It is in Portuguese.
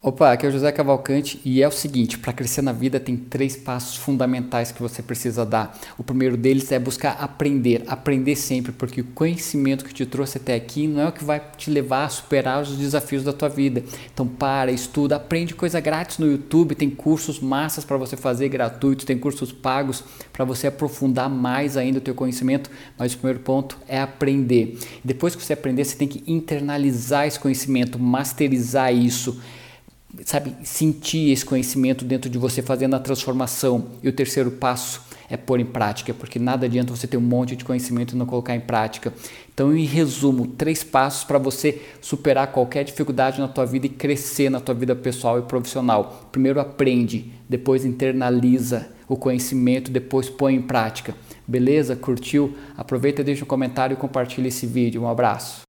Opa, aqui é o José Cavalcante e é o seguinte, para crescer na vida tem três passos fundamentais que você precisa dar. O primeiro deles é buscar aprender, aprender sempre, porque o conhecimento que te trouxe até aqui não é o que vai te levar a superar os desafios da tua vida. Então para, estuda, aprende coisa grátis no YouTube, tem cursos massas para você fazer gratuitos, tem cursos pagos para você aprofundar mais ainda o teu conhecimento, mas o primeiro ponto é aprender. Depois que você aprender, você tem que internalizar esse conhecimento, masterizar isso sabe, sentir esse conhecimento dentro de você fazendo a transformação. E o terceiro passo é pôr em prática, porque nada adianta você ter um monte de conhecimento e não colocar em prática. Então, em resumo, três passos para você superar qualquer dificuldade na tua vida e crescer na tua vida pessoal e profissional. Primeiro aprende, depois internaliza o conhecimento, depois põe em prática. Beleza? Curtiu? Aproveita, deixa um comentário e compartilha esse vídeo. Um abraço.